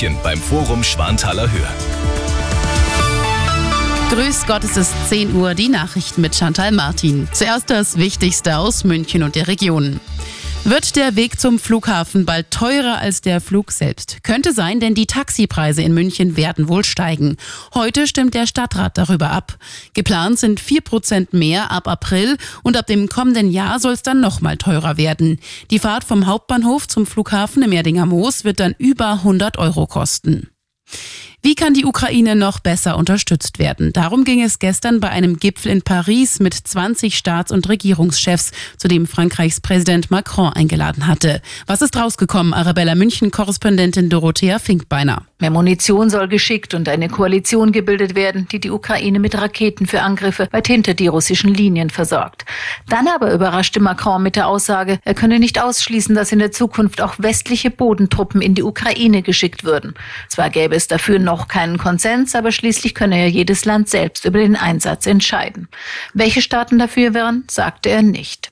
München beim Forum Schwanthaler Höhe. Grüß Gott, es ist 10 Uhr, die Nachrichten mit Chantal Martin. Zuerst das Wichtigste aus München und der Region. Wird der Weg zum Flughafen bald teurer als der Flug selbst? Könnte sein, denn die Taxipreise in München werden wohl steigen. Heute stimmt der Stadtrat darüber ab. Geplant sind 4% mehr ab April und ab dem kommenden Jahr soll es dann nochmal teurer werden. Die Fahrt vom Hauptbahnhof zum Flughafen im Erdinger Moos wird dann über 100 Euro kosten. Wie kann die Ukraine noch besser unterstützt werden? Darum ging es gestern bei einem Gipfel in Paris mit 20 Staats- und Regierungschefs, zu dem Frankreichs Präsident Macron eingeladen hatte. Was ist rausgekommen? Arabella München-Korrespondentin Dorothea Finkbeiner. Mehr Munition soll geschickt und eine Koalition gebildet werden, die die Ukraine mit Raketen für Angriffe weit hinter die russischen Linien versorgt. Dann aber überraschte Macron mit der Aussage, er könne nicht ausschließen, dass in der Zukunft auch westliche Bodentruppen in die Ukraine geschickt würden. Zwar gäbe es dafür noch keinen Konsens, aber schließlich könne ja jedes Land selbst über den Einsatz entscheiden. Welche Staaten dafür wären, sagte er nicht.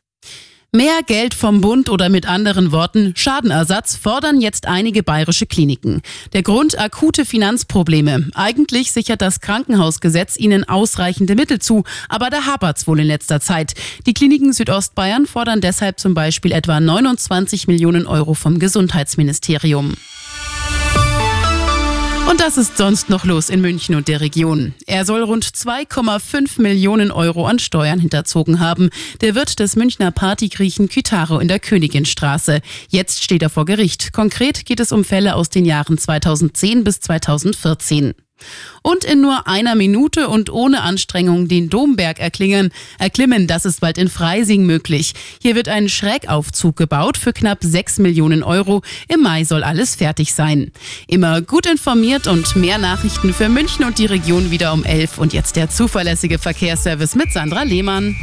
Mehr Geld vom Bund oder mit anderen Worten Schadenersatz fordern jetzt einige bayerische Kliniken. Der Grund akute Finanzprobleme. Eigentlich sichert das Krankenhausgesetz ihnen ausreichende Mittel zu, aber da hapert's wohl in letzter Zeit. Die Kliniken Südostbayern fordern deshalb zum Beispiel etwa 29 Millionen Euro vom Gesundheitsministerium. Und das ist sonst noch los in München und der Region. Er soll rund 2,5 Millionen Euro an Steuern hinterzogen haben. Der Wirt des Münchner Partygriechen Kytaro in der Königinstraße. Jetzt steht er vor Gericht. Konkret geht es um Fälle aus den Jahren 2010 bis 2014 und in nur einer Minute und ohne Anstrengung den Domberg erklingen, erklimmen. Das ist bald in Freising möglich. Hier wird ein Schrägaufzug gebaut für knapp 6 Millionen Euro. Im Mai soll alles fertig sein. Immer gut informiert und mehr Nachrichten für München und die Region wieder um 11 und jetzt der zuverlässige Verkehrsservice mit Sandra Lehmann.